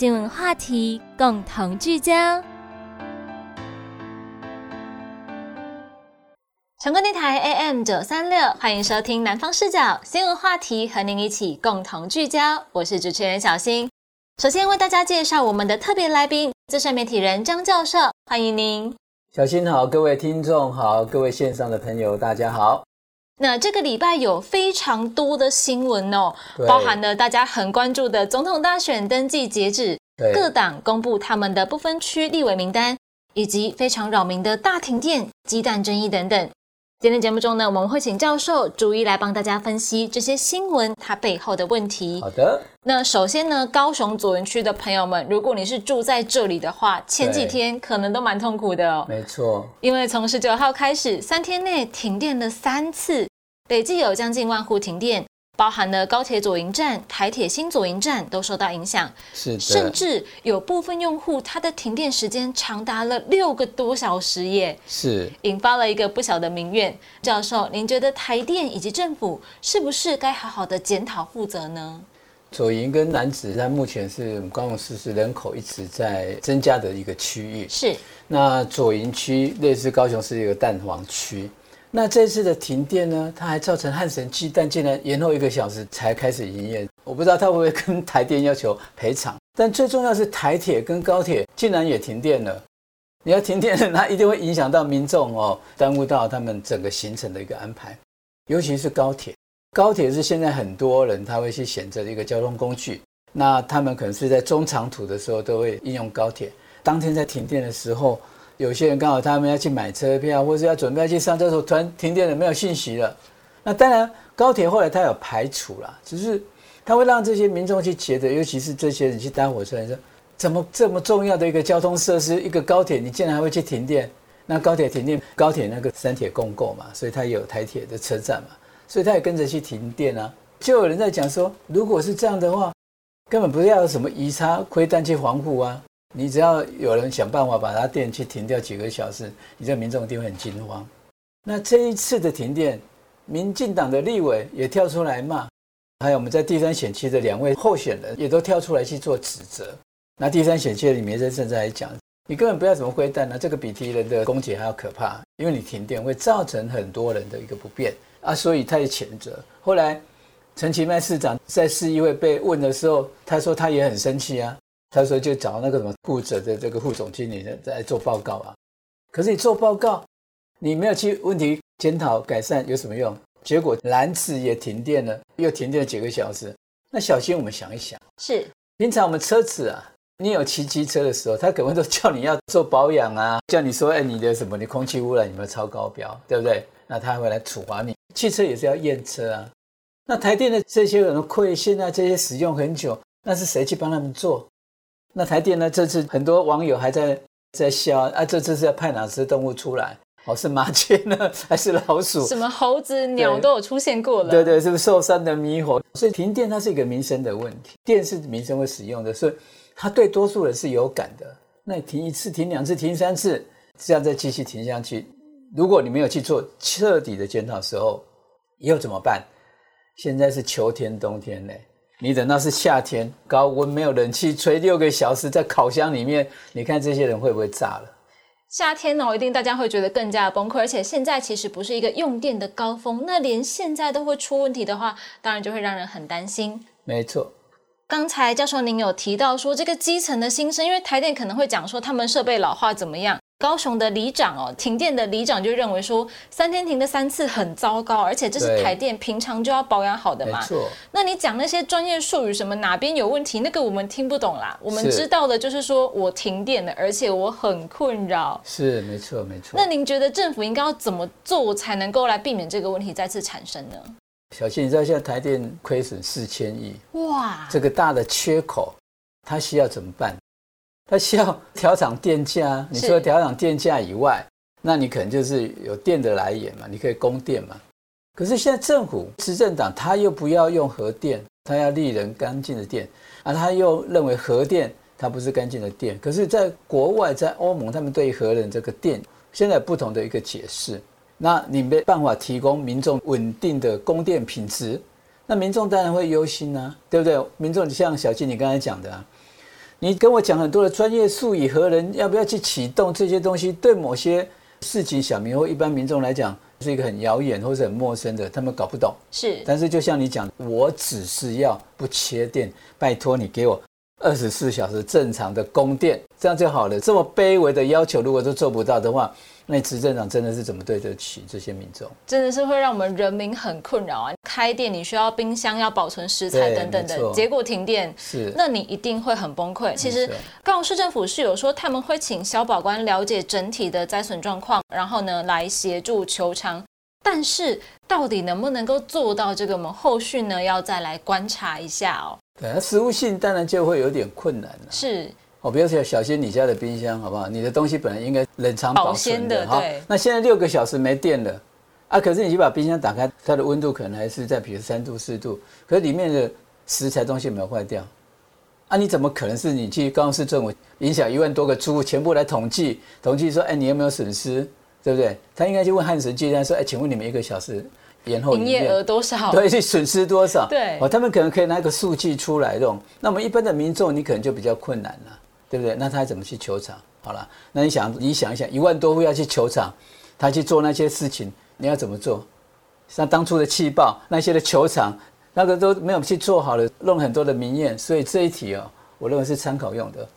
新闻话题共同聚焦。成功电台 AM 九三六，欢迎收听南方视角新闻话题，和您一起共同聚焦。我是主持人小新。首先为大家介绍我们的特别来宾，资深媒体人张教授，欢迎您。小新好，各位听众好，各位线上的朋友大家好。那这个礼拜有非常多的新闻哦，包含了大家很关注的总统大选登记截止，各党公布他们的不分区立委名单，以及非常扰民的大停电、鸡蛋争议等等。今天节目中呢，我们会请教授逐一来帮大家分析这些新闻它背后的问题。好的，那首先呢，高雄左营区的朋友们，如果你是住在这里的话，前几天可能都蛮痛苦的哦。没错，因为从十九号开始，三天内停电了三次，累计有将近万户停电。包含了高铁左营站、台铁新左营站都受到影响，是的，甚至有部分用户他的停电时间长达了六个多小时耶，是引发了一个不小的民怨。教授，您觉得台电以及政府是不是该好好的检讨负责呢？左营跟南子在目前是高雄市是人口一直在增加的一个区域，是那左营区类似高雄市一个蛋黄区。那这次的停电呢？它还造成汉神鸡蛋竟然延后一个小时才开始营业。我不知道他会不会跟台电要求赔偿。但最重要是台铁跟高铁竟然也停电了。你要停电了，那一定会影响到民众哦，耽误到他们整个行程的一个安排。尤其是高铁，高铁是现在很多人他会去选择的一个交通工具。那他们可能是在中长途的时候都会应用高铁。当天在停电的时候。有些人刚好他们要去买车票，或是要准备去上厕所，突然停电了，没有信息了。那当然，高铁后来它有排除了，只是它会让这些民众去觉得，尤其是这些人去搭火车，说怎么这么重要的一个交通设施，一个高铁，你竟然还会去停电？那高铁停电，高铁那个三铁共构嘛，所以它有台铁的车站嘛，所以它也跟着去停电啊。就有人在讲说，如果是这样的话，根本不要什么移差亏弹去防护啊。你只要有人想办法把他电去停掉几个小时，你这民众一定会很惊慌。那这一次的停电，民进党的立委也跳出来骂，还有我们在第三选区的两位候选人也都跳出来去做指责。那第三选区里面在正在讲，你根本不要怎么灰弹呢，这个比提人的攻击还要可怕，因为你停电会造成很多人的一个不便啊，所以他也谴责。后来陈其迈市长在市议会被问的时候，他说他也很生气啊。他说：“就找那个什么负责的这个副总经理在做报告啊，可是你做报告，你没有去问题检讨改善有什么用？结果蓝子也停电了，又停电了几个小时。那小心我们想一想，是平常我们车子啊，你有骑机车的时候，他可能都叫你要做保养啊，叫你说，哎，你的什么，你空气污染有没有超高标，对不对？那他会来处罚你。汽车也是要验车啊。那台电的这些人亏，现在这些使用很久，那是谁去帮他们做？”那台电呢？这次很多网友还在在笑啊！这次是要派哪只动物出来？哦，是麻雀呢，还是老鼠？什么猴子、鸟都有出现过了。对对，是不是受伤的猕猴？所以停电它是一个民生的问题，电是民生会使用的，所以它对多数人是有感的。那你停一次、停两次、停三次，这样再继续停下去，如果你没有去做彻底的检讨时候，以后怎么办？现在是秋天、冬天嘞。你等到是夏天，高温没有冷气吹六个小时，在烤箱里面，你看这些人会不会炸了？夏天哦，一定大家会觉得更加崩溃。而且现在其实不是一个用电的高峰，那连现在都会出问题的话，当然就会让人很担心。没错，刚才教授您有提到说这个基层的心声，因为台电可能会讲说他们设备老化怎么样。高雄的里长哦，停电的里长就认为说，三天停的三次很糟糕，而且这是台电平常就要保养好的嘛。那你讲那些专业术语，什么哪边有问题，那个我们听不懂啦。我们知道的就是说我停电了，而且我很困扰。是，没错，没错。那您觉得政府应该要怎么做才能够来避免这个问题再次产生呢？小谢，你知道现在台电亏损四千亿，哇，这个大的缺口，它需要怎么办？它需要调涨电价。你除了调涨电价以外，那你可能就是有电的来源嘛，你可以供电嘛。可是现在政府执政党他又不要用核电，他要利人干净的电啊，他又认为核电它不是干净的电。可是，在国外，在欧盟，他们对核能这个电现在不同的一个解释。那你没办法提供民众稳定的供电品质，那民众当然会忧心啊，对不对？民众像小金你刚才讲的，你跟我讲很多的专业术语，和人要不要去启动这些东西，对某些市井小民或一般民众来讲，是一个很遥远或者很陌生的，他们搞不懂。是，但是就像你讲，我只是要不切电，拜托你给我二十四小时正常的供电，这样就好了。这么卑微的要求，如果都做不到的话。那执政党真的是怎么对得起这些民众？真的是会让我们人民很困扰啊！开店你需要冰箱，要保存食材等等的，结果停电，是，那你一定会很崩溃。其实高雄市政府是有说他们会请消保官了解整体的灾损状况，然后呢来协助求偿，但是到底能不能够做到这个，我们后续呢要再来观察一下哦。对，那实物性当然就会有点困难了。是。哦，比如说小心你家的冰箱，好不好？你的东西本来应该冷藏保鲜的，好。那现在六个小时没电了，啊，可是你就把冰箱打开，它的温度可能还是在比如三度四度，可是里面的食材东西没有坏掉，啊，你怎么可能是你去高雄市政府影响一万多个租户全部来统计，统计说，哎，你有没有损失，对不对？他应该去问汉神集团说，哎，请问你们一个小时延后营业额多少？对，损失多少？对，哦，他们可能可以拿一个数据出来用，那我们一般的民众，你可能就比较困难了。对不对？那他怎么去球场？好了，那你想，你想一想，一万多户要去球场，他去做那些事情，你要怎么做？像当初的气爆那些的球场，那个都没有去做好了，弄很多的民怨，所以这一题哦，我认为是参考用的。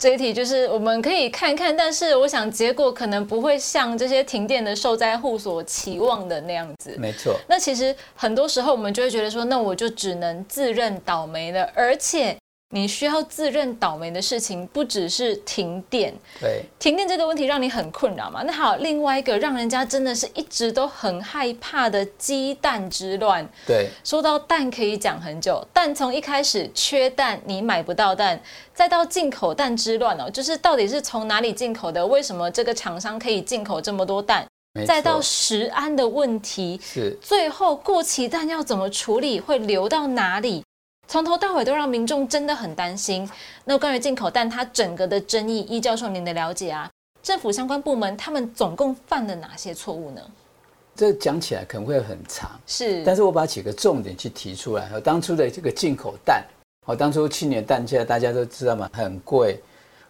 这一题就是我们可以看看，但是我想结果可能不会像这些停电的受灾户所期望的那样子。没错。那其实很多时候我们就会觉得说，那我就只能自认倒霉了，而且。你需要自认倒霉的事情不只是停电，对，停电这个问题让你很困扰嘛？那好，另外一个让人家真的是一直都很害怕的鸡蛋之乱。对，说到蛋可以讲很久，蛋从一开始缺蛋，你买不到蛋，再到进口蛋之乱哦，就是到底是从哪里进口的？为什么这个厂商可以进口这么多蛋？再到食安的问题，是最后过期蛋要怎么处理？会流到哪里？从头到尾都让民众真的很担心。那关于进口蛋，它整个的争议，易教授您的了解啊？政府相关部门他们总共犯了哪些错误呢？这讲起来可能会很长，是。但是我把几个重点去提出来。当初的这个进口蛋，哦，当初去年蛋价大家都知道嘛，很贵。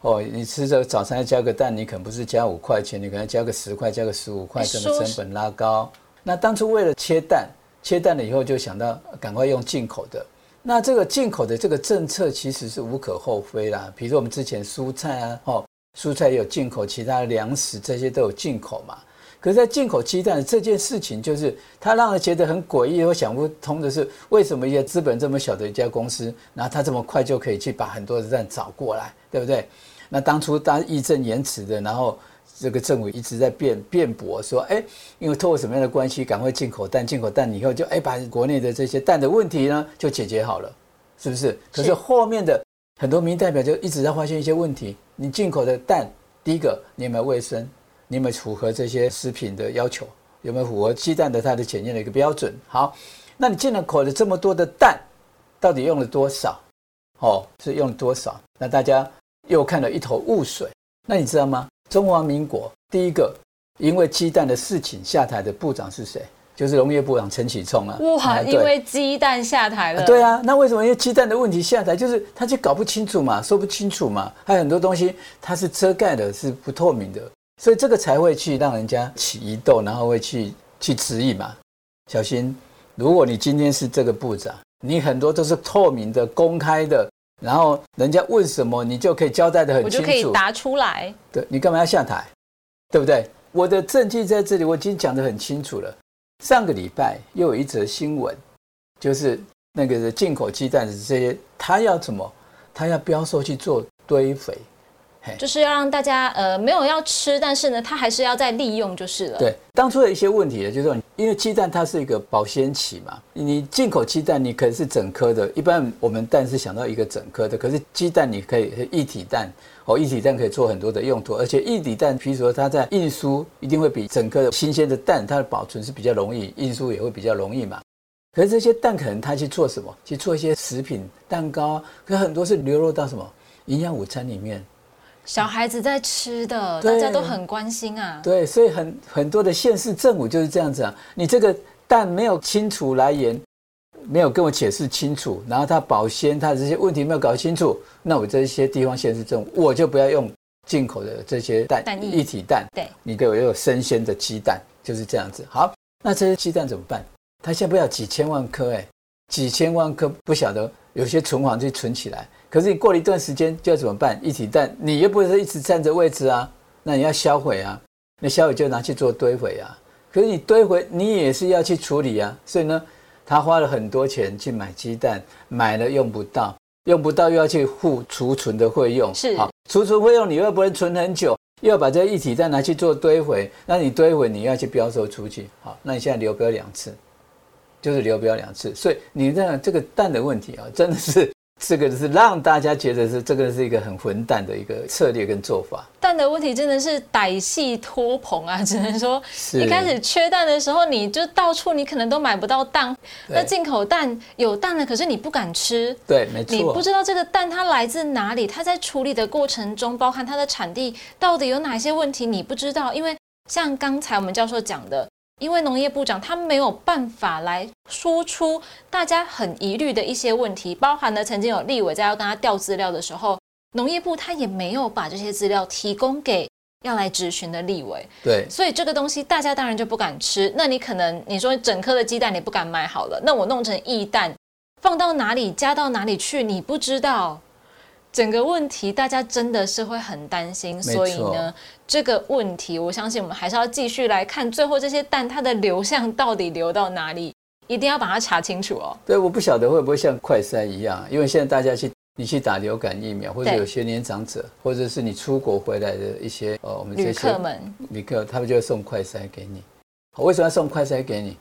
哦，你吃这早餐要加个蛋，你可能不是加五块钱，你可能加个十块，加个十五块，整个成本拉高。那当初为了切蛋，切蛋了以后就想到赶快用进口的。那这个进口的这个政策其实是无可厚非啦。比如说我们之前蔬菜啊，哦，蔬菜也有进口，其他粮食这些都有进口嘛。可是，在进口鸡蛋这件事情，就是它让人觉得很诡异，或想不通的是，为什么一个资本这么小的一家公司，然后它这么快就可以去把很多的蛋找过来，对不对？那当初大家义正言辞的，然后。这个政府一直在辩辩驳说，哎，因为透过什么样的关系，赶快进口蛋，进口蛋以后就哎把国内的这些蛋的问题呢就解决好了，是不是？可是后面的很多民代表就一直在发现一些问题。你进口的蛋，第一个你有没有卫生？你有没有符合这些食品的要求？有没有符合鸡蛋的它的检验的一个标准？好，那你进了口的这么多的蛋，到底用了多少？哦，是用了多少？那大家又看了一头雾水。那你知道吗？中华民国第一个因为鸡蛋的事情下台的部长是谁？就是农业部长陈启聪啊。哇，因为鸡蛋下台了。对啊，那为什么因为鸡蛋的问题下台？就是他就搞不清楚嘛，说不清楚嘛，还有很多东西它是遮盖的，是不透明的，所以这个才会去让人家起疑窦，然后会去去质疑嘛。小心，如果你今天是这个部长，你很多都是透明的、公开的。然后人家问什么，你就可以交代的很清楚，我就可以答出来。对你干嘛要下台，对不对？我的证据在这里，我已经讲得很清楚了。上个礼拜又有一则新闻，就是那个进口鸡蛋的这些，他要怎么？他要标售去做堆肥，就是要让大家呃没有要吃，但是呢，它还是要再利用就是了。对，当初的一些问题，就是说，因为鸡蛋它是一个保鲜期嘛，你进口鸡蛋你可能是整颗的，一般我们蛋是想到一个整颗的，可是鸡蛋你可以一体蛋，哦，一体蛋可以做很多的用途，而且一体蛋，譬如说它在运输一定会比整颗的新鲜的蛋，它的保存是比较容易，运输也会比较容易嘛。可是这些蛋可能它去做什么？去做一些食品蛋糕，可很多是流入到什么营养午餐里面。小孩子在吃的，大家都很关心啊。对，所以很很多的县市政府就是这样子啊。你这个蛋没有清楚来源，没有跟我解释清楚，然后它保鲜，它这些问题没有搞清楚，那我这些地方县市政府，我就不要用进口的这些蛋，一体蛋。对，你给我用生鲜的鸡蛋，就是这样子。好，那这些鸡蛋怎么办？它现在不要几千万颗，哎，几千万颗不晓得，有些存放就存起来。可是你过了一段时间就要怎么办？一体蛋你又不是一直占着位置啊，那你要销毁啊，那销毁就拿去做堆肥啊。可是你堆毁你也是要去处理啊，所以呢，他花了很多钱去买鸡蛋，买了用不到，用不到又要去付储存的费用。是，好，储存费用你又不能存很久，又要把这一体蛋拿去做堆毁，那你堆毁你要去标售出去，好，那你现在流标两次，就是流标两次，所以你这样这个蛋的问题啊，真的是。这个是让大家觉得是这个是一个很混蛋的一个策略跟做法。蛋的问题真的是歹戏托棚啊！只能说，一开始缺蛋的时候，你就到处你可能都买不到蛋。那进口蛋有蛋了，可是你不敢吃。对，没错。你不知道这个蛋它来自哪里，它在处理的过程中，包含它的产地到底有哪些问题，你不知道。因为像刚才我们教授讲的。因为农业部长他没有办法来说出大家很疑虑的一些问题，包含了曾经有立委在要跟他调资料的时候，农业部他也没有把这些资料提供给要来质询的立委。对，所以这个东西大家当然就不敢吃。那你可能你说整颗的鸡蛋你不敢买好了，那我弄成异蛋，放到哪里加到哪里去，你不知道。整个问题，大家真的是会很担心，所以呢，这个问题，我相信我们还是要继续来看，最后这些蛋它的流向到底流到哪里，一定要把它查清楚哦。对，我不晓得会不会像快筛一样，因为现在大家去，你去打流感疫苗，或者有些年长者，或者是你出国回来的一些呃，我们旅客们，旅客他们就会送快筛给你。为什么要送快筛给你？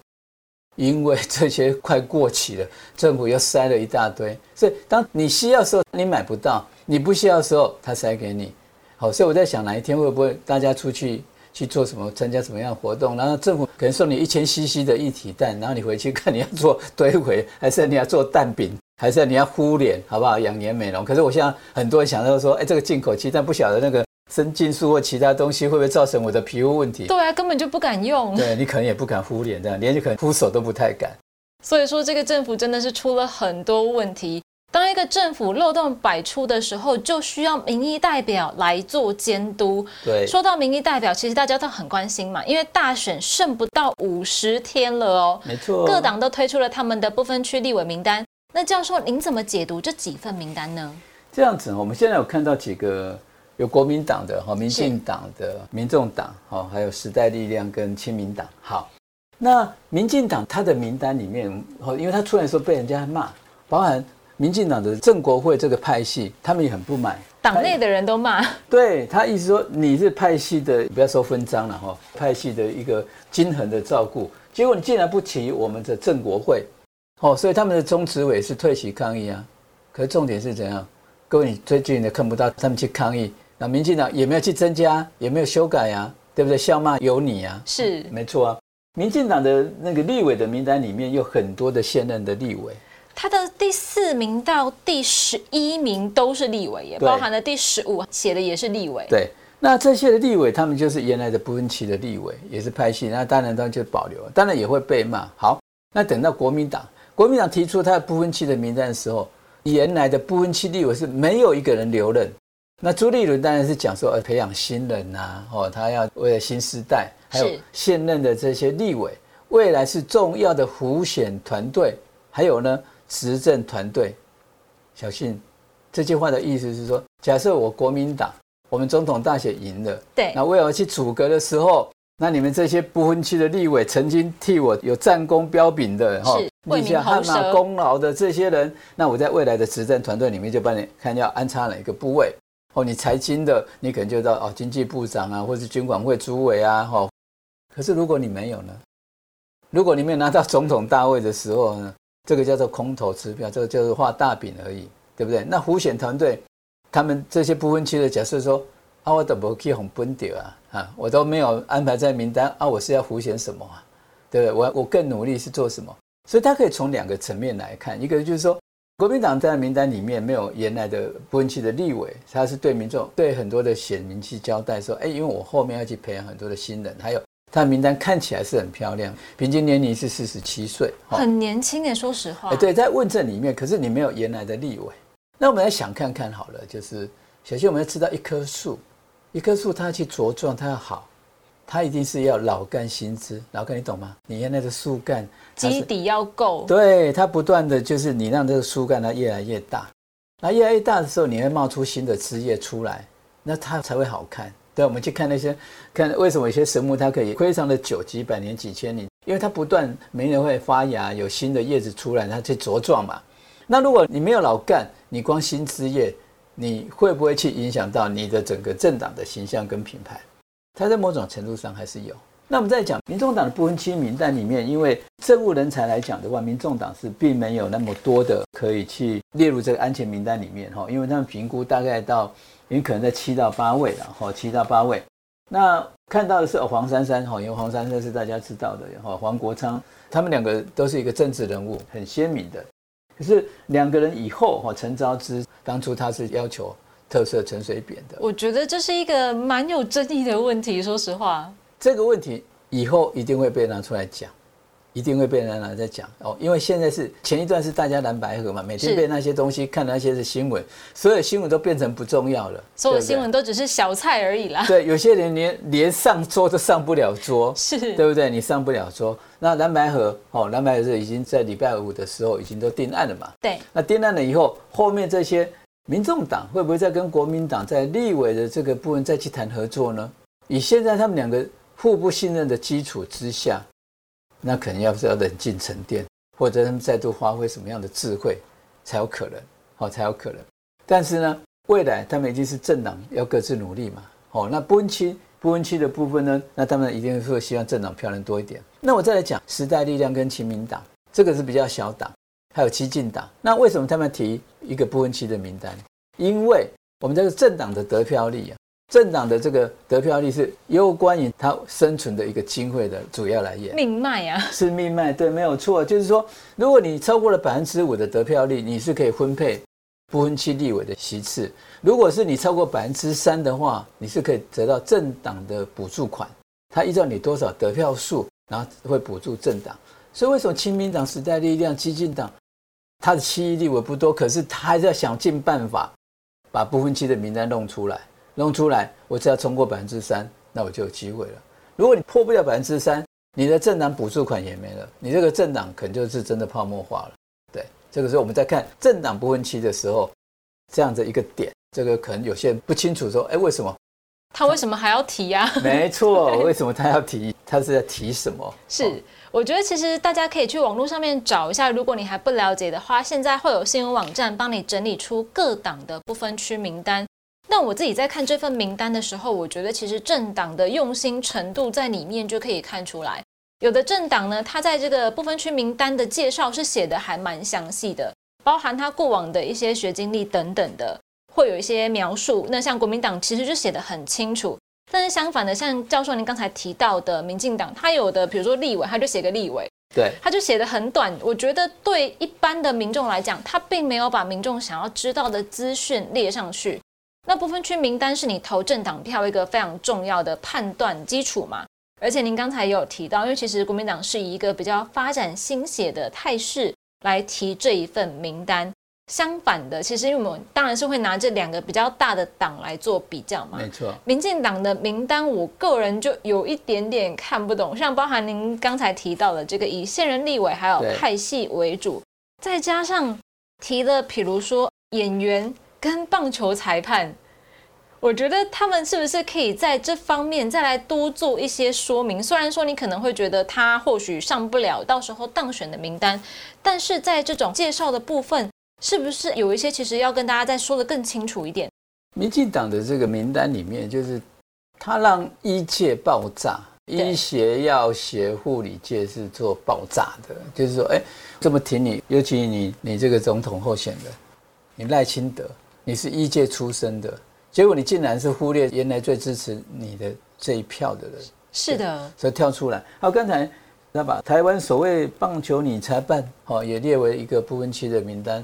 因为这些快过期了，政府又塞了一大堆，所以当你需要的时候你买不到，你不需要的时候他塞给你。好，所以我在想哪一天会不会大家出去去做什么，参加什么样的活动，然后政府可能送你一千 CC 的一体蛋，然后你回去看你要做堆肥，还是你要做蛋饼，还是你要敷脸，好不好？养颜美容。可是我现在很多人想到说，哎，这个进口鸡蛋不晓得那个。生菌素或其他东西会不会造成我的皮肤问题？对啊，根本就不敢用。对你可能也不敢敷脸，这样连就可能敷手都不太敢。所以说，这个政府真的是出了很多问题。当一个政府漏洞百出的时候，就需要民意代表来做监督。对，说到民意代表，其实大家都很关心嘛，因为大选剩不到五十天了哦。没错，各党都推出了他们的不分区立委名单。那教授，您怎么解读这几份名单呢？这样子，我们现在有看到几个。有国民党的哈，民进党的、民众党哈，还有时代力量跟亲民党。好，那民进党他的名单里面，哦，因为他出来的时候被人家骂，包含民进党的郑国会这个派系，他们也很不满，党内的人都骂。对他意思说你是派系的，不要说分赃了哈，派系的一个均衡的照顾，结果你竟然不提我们的郑国会，哦，所以他们的中执委是退席抗议啊。可是重点是怎样？各位你最近的看不到他们去抗议。那民进党也没有去增加，也没有修改呀，对不对？笑骂有你啊，是没错啊。民进党的那个立委的名单里面有很多的现任的立委，他的第四名到第十一名都是立委，也包含了第十五写的也是立委。对，那这些的立委，他们就是原来的不分区的立委，也是拍戏，那当然当然就保留，当然也会被骂。好，那等到国民党，国民党提出他的不分区的名单的时候，原来的不分区立委是没有一个人留任。那朱立伦当然是讲说，呃，培养新人呐，哦，他要为了新时代，还有现任的这些立委，未来是重要的辅选团队，还有呢，执政团队。小信这句话的意思是说，假设我国民党，我们总统大选赢了，对，那为了去阻隔的时候，那你们这些不分区的立委，曾经替我有战功彪炳的，哈，立下汗马功劳的这些人，那我在未来的执政团队里面就帮你看要安插哪一个部位。哦，你财经的，你可能就到哦，经济部长啊，或是军管会主委啊，哈。可是如果你没有呢？如果你没有拿到总统大位的时候呢？这个叫做空头支票，这个就是画大饼而已，对不对？那胡选团队，他们这些不分区的假设说，啊，我都不去红本掉啊，啊，我都没有安排在名单啊，我是要胡选什么啊？对不对？我我更努力是做什么？所以他可以从两个层面来看，一个就是说。国民党在名单里面没有原来的不分区的立委，他是对民众、对很多的选民去交代说：，哎，因为我后面要去培养很多的新人，还有他的名单看起来是很漂亮，平均年龄是四十七岁，很年轻诶。说实话，对，在问政里面，可是你没有原来的立委，那我们来想看看好了，就是首先我们要知道一棵树，一棵树它要去茁壮，它要好。它一定是要老干新枝，老干你懂吗？你看那个树干基底要够，对它不断的就是你让这个树干它越来越大，那越来越大的时候，你会冒出新的枝叶出来，那它才会好看。对，我们去看那些看为什么有些神木它可以非常的久，几百年、几千年，因为它不断每年会发芽，有新的叶子出来，它去茁壮嘛。那如果你没有老干，你光新枝叶，你会不会去影响到你的整个政党的形象跟品牌？它在某种程度上还是有。那我们在讲民众党的不分区名单里面，因为政务人才来讲的话，民众党是并没有那么多的可以去列入这个安全名单里面哈，因为他们评估大概到，也可能在七到八位了哈，七到八位。那看到的是黄珊珊哈，因为黄珊珊是大家知道的哈，黄国昌，他们两个都是一个政治人物，很鲜明的。可是两个人以后哈，陈昭之当初他是要求。特色陈水扁的，我觉得这是一个蛮有争议的问题。说实话，这个问题以后一定会被拿出来讲，一定会被人拿来讲哦。因为现在是前一段是大家蓝白合嘛，每天被那些东西看那些是新闻，所有新闻都变成不重要了，所有新闻都只是小菜而已啦。对，有些人连连上桌都上不了桌，是对不对？你上不了桌，那蓝白合哦，蓝白合是已经在礼拜五的时候已经都定案了嘛？对，那定案了以后，后面这些。民众党会不会再跟国民党在立委的这个部分再去谈合作呢？以现在他们两个互不信任的基础之下，那可能要是要冷静沉淀，或者他们再度发挥什么样的智慧，才有可能，好才有可能。但是呢，未来他们一定是政党要各自努力嘛。好，那不分区不分区的部分呢，那他们一定会希望政党票能多一点。那我再来讲时代力量跟亲民党，这个是比较小党。还有激进党，那为什么他们提一个不分区的名单？因为我们这个政党的得票率啊，政党的这个得票率是攸关于它生存的一个机会的主要来源。命脉啊，是命脉，对，没有错。就是说，如果你超过了百分之五的得票率，你是可以分配不分区立委的席次；如果是你超过百分之三的话，你是可以得到政党的补助款，它依照你多少得票数，然后会补助政党。所以为什么亲民党、时代力量、激进党？他的七亿立委不多，可是他还是要想尽办法把不分期的名单弄出来，弄出来，我只要冲过百分之三，那我就有机会了。如果你破不了百分之三，你的政党补助款也没了，你这个政党可能就是真的泡沫化了。对，这个时候我们在看政党不分期的时候，这样的一个点，这个可能有些人不清楚说，哎，为什么他为什么还要提呀？没错，为什么他要提？他是在提什么？是。我觉得其实大家可以去网络上面找一下，如果你还不了解的话，现在会有新闻网站帮你整理出各党的不分区名单。那我自己在看这份名单的时候，我觉得其实政党的用心程度在里面就可以看出来。有的政党呢，它在这个不分区名单的介绍是写的还蛮详细的，包含他过往的一些学经历等等的，会有一些描述。那像国民党其实就写的很清楚。但是相反的，像教授您刚才提到的，民进党他有的，比如说立委，他就写个立委，对，他就写的很短。我觉得对一般的民众来讲，他并没有把民众想要知道的资讯列上去。那不分区名单是你投政党票一个非常重要的判断基础嘛？而且您刚才也有提到，因为其实国民党是以一个比较发展新血的态势来提这一份名单。相反的，其实因为我们当然是会拿这两个比较大的党来做比较嘛。没错，民进党的名单，我个人就有一点点看不懂。像包含您刚才提到的这个以现任立委还有派系为主，再加上提的，比如说演员跟棒球裁判，我觉得他们是不是可以在这方面再来多做一些说明？虽然说你可能会觉得他或许上不了到时候当选的名单，但是在这种介绍的部分。是不是有一些其实要跟大家再说的更清楚一点？民进党的这个名单里面，就是他让医界爆炸，医学、药学、护理界是做爆炸的。就是说，哎，这么挺你，尤其你你这个总统候选人，你赖清德，你是医界出身的，结果你竟然是忽略原来最支持你的这一票的人。是的，所以跳出来。还有刚才那把台湾所谓棒球女裁判，哦，也列为一个不分区的名单。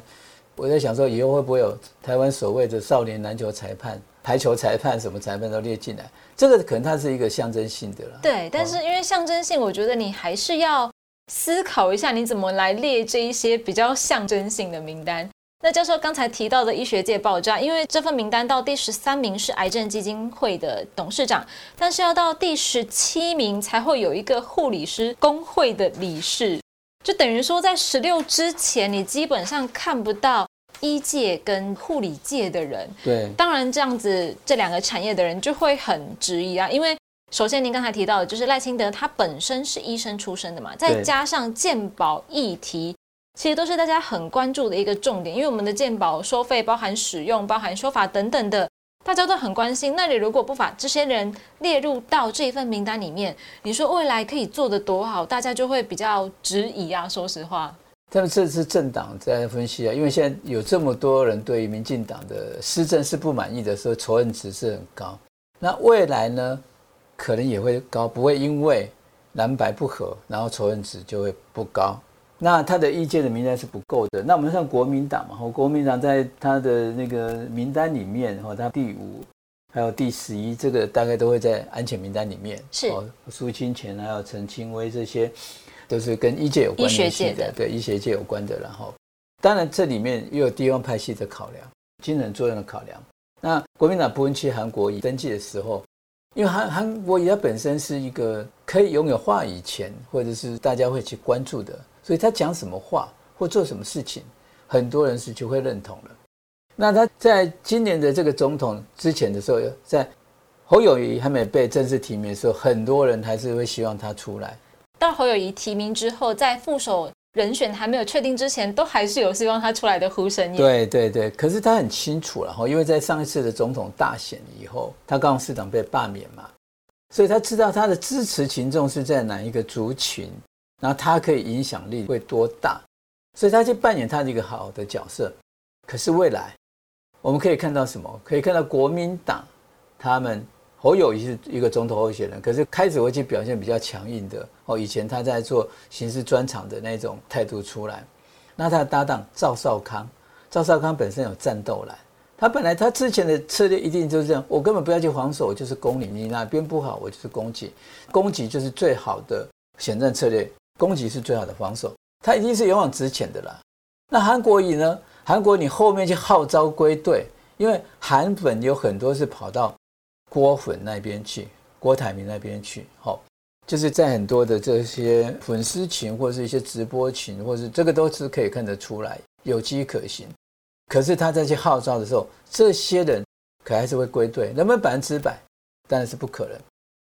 我在想说，以后会不会有台湾所谓的少年篮球裁判、排球裁判什么裁判都列进来？这个可能它是一个象征性的了。对，但是因为象征性，我觉得你还是要思考一下，你怎么来列这一些比较象征性的名单。那教授刚才提到的医学界爆炸，因为这份名单到第十三名是癌症基金会的董事长，但是要到第十七名才会有一个护理师工会的理事。就等于说，在十六之前，你基本上看不到医界跟护理界的人。对，当然这样子，这两个产业的人就会很质疑啊。因为首先您刚才提到的，就是赖清德他本身是医生出身的嘛，再加上健保议题，其实都是大家很关注的一个重点。因为我们的健保收费包含使用、包含说法等等的。大家都很关心，那你如果不把这些人列入到这一份名单里面，你说未来可以做得多好，大家就会比较质疑啊。说实话，但是这是政党在分析啊，因为现在有这么多人对于民进党的施政是不满意的，所以仇恨值是很高。那未来呢，可能也会高，不会因为蓝白不合，然后仇恨值就会不高。那他的意见的名单是不够的。那我们像国民党嘛，国民党在他的那个名单里面，哈，他第五还有第十一，这个大概都会在安全名单里面。是，苏清泉还有陈清威这些，都是跟医界有关系的，对医学界有关的。然后，当然这里面又有地方派系的考量，精神作用的考量。那国民党不分区韩国瑜登记的时候，因为韩韩国瑜他本身是一个可以拥有话语权，或者是大家会去关注的。所以他讲什么话或做什么事情，很多人是就会认同了。那他在今年的这个总统之前的时候，在侯友谊还没被正式提名的时候，很多人还是会希望他出来。到侯友谊提名之后，在副手人选还没有确定之前，都还是有希望他出来的呼声。对对对，可是他很清楚了哈，因为在上一次的总统大选以后，他刚市长被罢免嘛，所以他知道他的支持群众是在哪一个族群。然后他可以影响力会多大，所以他去扮演他的一个好的角色。可是未来我们可以看到什么？可以看到国民党他们侯友谊是一个总统候选人，可是开始会去表现比较强硬的哦。以前他在做刑事专场的那种态度出来。那他的搭档赵少康，赵少康本身有战斗来，他本来他之前的策略一定就是这样，我根本不要去防守，我就是攻你，你哪边不好，我就是攻击，攻击就是最好的选战策略。攻击是最好的防守，他一定是勇往直前的啦。那韩国瑜呢？韩国你后面去号召归队，因为韩粉有很多是跑到郭粉那边去，郭台铭那边去，好，就是在很多的这些粉丝群或是一些直播群，或是这个都是可以看得出来有机可行。可是他在去号召的时候，这些人可还是会归队，能不能百分之百？当然是不可能，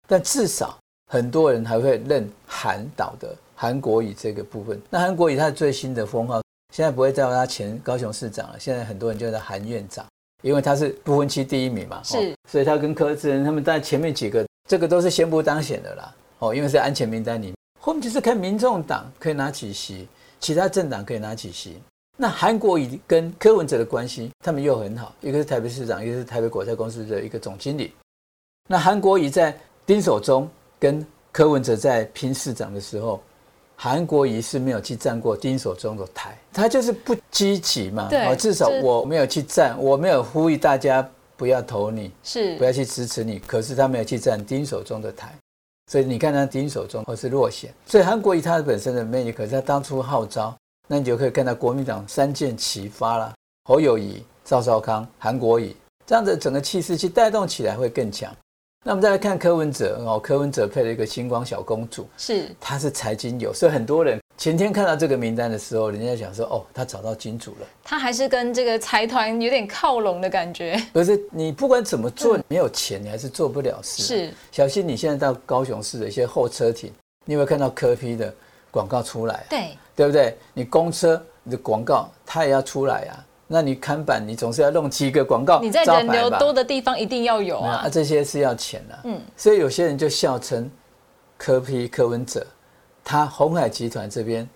但至少很多人还会认韩导的。韩国瑜这个部分，那韩国瑜他的最新的封号，现在不会叫他前高雄市长了，现在很多人叫他韩院长，因为他是不分期第一名嘛，是，所以他跟柯志仁他们在前面几个，这个都是宣布当选的啦，哦，因为是安全名单里面，后面就是看民众党可以拿几席，其他政党可以拿几席。那韩国瑜跟柯文哲的关系，他们又很好，一个是台北市长，一个是台北国泰公司的一个总经理。那韩国瑜在丁守中跟柯文哲在拼市长的时候。韩国瑜是没有去站过丁守中的台，他就是不积极嘛。对，至少我没有去站，我没有呼吁大家不要投你，是不要去支持你。可是他没有去站丁守中的台，所以你看他丁守中或是落选。所以韩国瑜他本身的魅力，可是他当初号召，那你就可以看到国民党三箭齐发了：侯友谊、赵少康、韩国瑜，这样子整个气势去带动起来会更强。那我们再来看柯文哲哦，柯文哲配了一个星光小公主，是，他是财经友，所以很多人前天看到这个名单的时候，人家想说，哦，他找到金主了。他还是跟这个财团有点靠拢的感觉。可是你不管怎么做，没有钱，你还是做不了事。是，小心你现在到高雄市的一些候车亭，你有没有看到柯批的广告出来？对，对不对？你公车你的广告，它也要出来啊。那你看板，你总是要弄几个广告，你在人流多的地方一定要有啊。这些是要钱的，嗯，所以有些人就笑称柯批柯文哲，他红海集团这边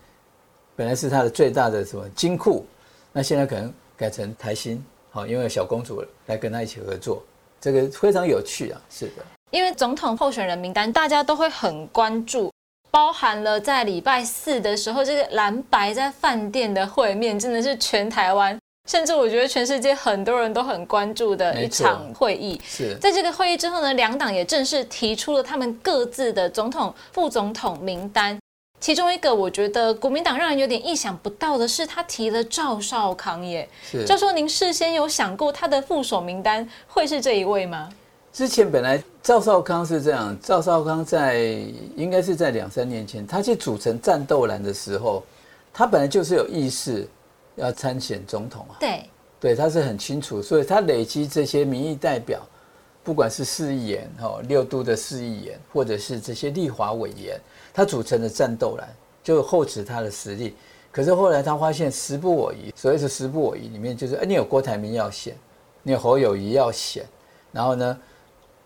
本来是他的最大的什么金库，那现在可能改成台新，好，因为小公主来跟他一起合作，这个非常有趣啊，是的。因为总统候选人名单大家都会很关注，包含了在礼拜四的时候，这个蓝白在饭店的会面，真的是全台湾。甚至我觉得全世界很多人都很关注的一场会议。是在这个会议之后呢，两党也正式提出了他们各自的总统、副总统名单。其中一个我觉得国民党让人有点意想不到的是，他提了赵少康耶。是教授，您事先有想过他的副手名单会是这一位吗？之前本来赵少康是这样，赵少康在应该是在两三年前，他去组成战斗蓝的时候，他本来就是有意识。要参选总统啊？对，对，他是很清楚，所以他累积这些民意代表，不管是市议员、哈六都的市议员，或者是这些立华委员，他组成的战斗蓝，就厚持他的实力。可是后来他发现时不我宜，所谓是时不我宜，里面就是，哎，你有郭台铭要选，你有侯友谊要选，然后呢，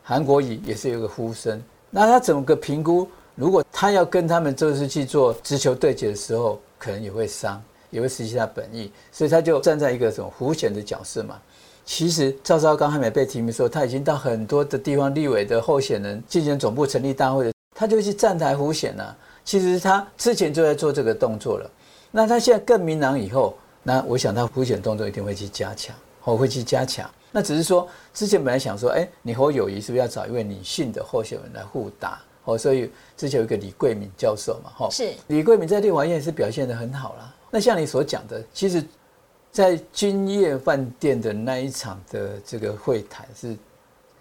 韩国瑜也是有个呼声，那他整个评估，如果他要跟他们就是去做直球对决的时候，可能也会伤。也会失去他本意，所以他就站在一个什么胡选的角色嘛。其实赵少刚还没被提名的时候，他已经到很多的地方立委的候选人竞选总部成立大会的，他就去站台胡选了。其实他之前就在做这个动作了。那他现在更明朗以后，那我想他胡选动作一定会去加强，我会去加强。那只是说之前本来想说，哎，你和友谊是不是要找一位女性的候选人来互打？哦，所以之前有一个李桂敏教授嘛，哈，是李桂敏在立法院是表现的很好了。那像你所讲的，其实，在君悦饭店的那一场的这个会谈是，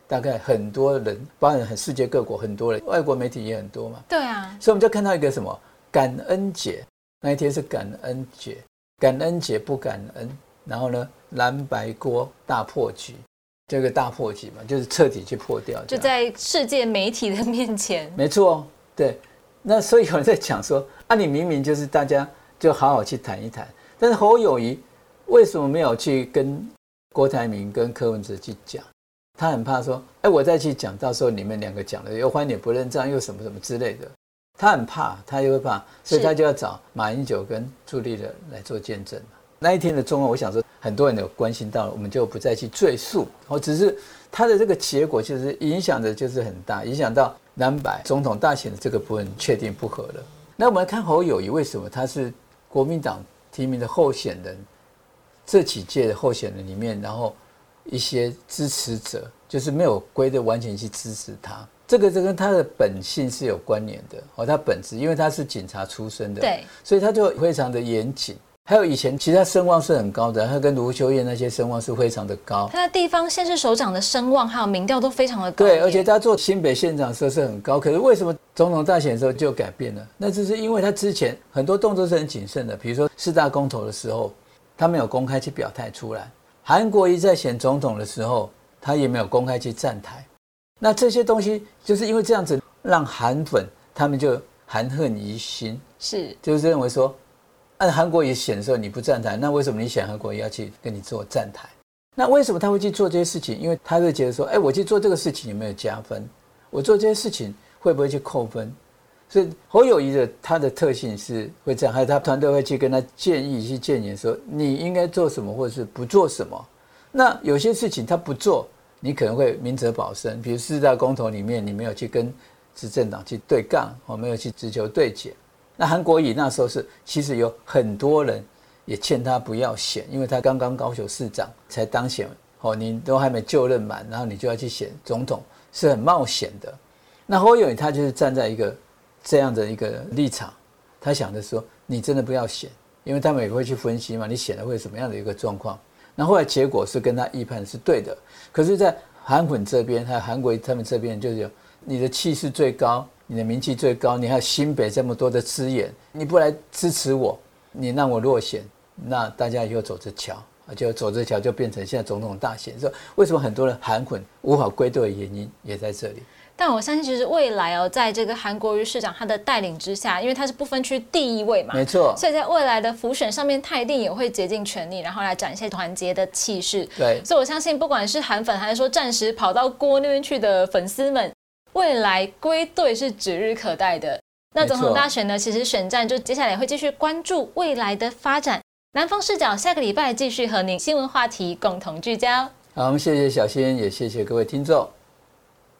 大概很多人，包含很世界各国很多人，外国媒体也很多嘛。对啊。所以我们就看到一个什么感恩节，那一天是感恩节，感恩节不感恩，然后呢蓝白锅大破局，这个大破局嘛，就是彻底去破掉。就在世界媒体的面前。没错，对。那所以有人在讲说，啊，你明明就是大家。就好好去谈一谈，但是侯友谊为什么没有去跟郭台铭、跟柯文哲去讲？他很怕说，哎，我再去讲，到时候你们两个讲了又翻脸不认账，又什么什么之类的。他很怕，他又会怕，所以他就要找马英九跟朱立伦来做见证。那一天的中文，我想说很多人有关心到，我们就不再去赘述。我只是他的这个结果，就是影响的就是很大，影响到南白总统大选的这个部分确定不合了。那我们来看侯友谊为什么他是？国民党提名的候选人，这几届的候选人里面，然后一些支持者就是没有归的完全去支持他，这个这跟他的本性是有关联的哦。他本质因为他是警察出身的，对，所以他就非常的严谨。还有以前其他声望是很高的，他跟卢秋燕那些声望是非常的高。他的地方县市首长的声望还有民调都非常的高。对，而且他做新北县长的时候是很高。可是为什么总统大选的时候就改变了？那就是因为他之前很多动作是很谨慎的，比如说四大公投的时候，他没有公开去表态出来；韩国一在选总统的时候，他也没有公开去站台。那这些东西就是因为这样子，让韩粉他们就含恨于心，是就是认为说。按韩国也选的时候你不站台，那为什么你选韩国也要去跟你做站台？那为什么他会去做这些事情？因为他会觉得说，哎，我去做这个事情有没有加分？我做这些事情会不会去扣分？所以侯友谊的他的特性是会这样，还有他团队会去跟他建议、去建言说你应该做什么，或者是不做什么。那有些事情他不做，你可能会明哲保身。比如四大公投里面，你没有去跟执政党去对杠，我没有去直球对决。那韩国瑜那时候是，其实有很多人也劝他不要选，因为他刚刚高雄市长才当选，哦，你都还没就任满，然后你就要去选总统，是很冒险的。那侯友他就是站在一个这样的一个立场，他想的说，你真的不要选，因为他们也会去分析嘛，你选了会什么样的一个状况。那后来结果是跟他预判是对的，可是，在韩粉这边还有韩国他们这边，就是你的气势最高。你的名气最高，你还有新北这么多的资源，你不来支持我，你让我落选，那大家以后走着瞧，就走着瞧，就变成现在总统大选。说为什么很多人韩粉无法归队的原因也在这里。但我相信，其实未来哦，在这个韩国瑜市长他的带领之下，因为他是不分区第一位嘛，没错，所以在未来的浮选上面，他一定也会竭尽全力，然后来展现团结的气势。对，所以我相信，不管是韩粉还是说暂时跑到郭那边去的粉丝们，未来归队是指日可待的。那总统大选呢，其实选战就接下来会继续关注未来的发展。南方视角下个礼拜继续和您新闻话题共同聚焦。好，我们谢谢小新，也谢谢各位听众。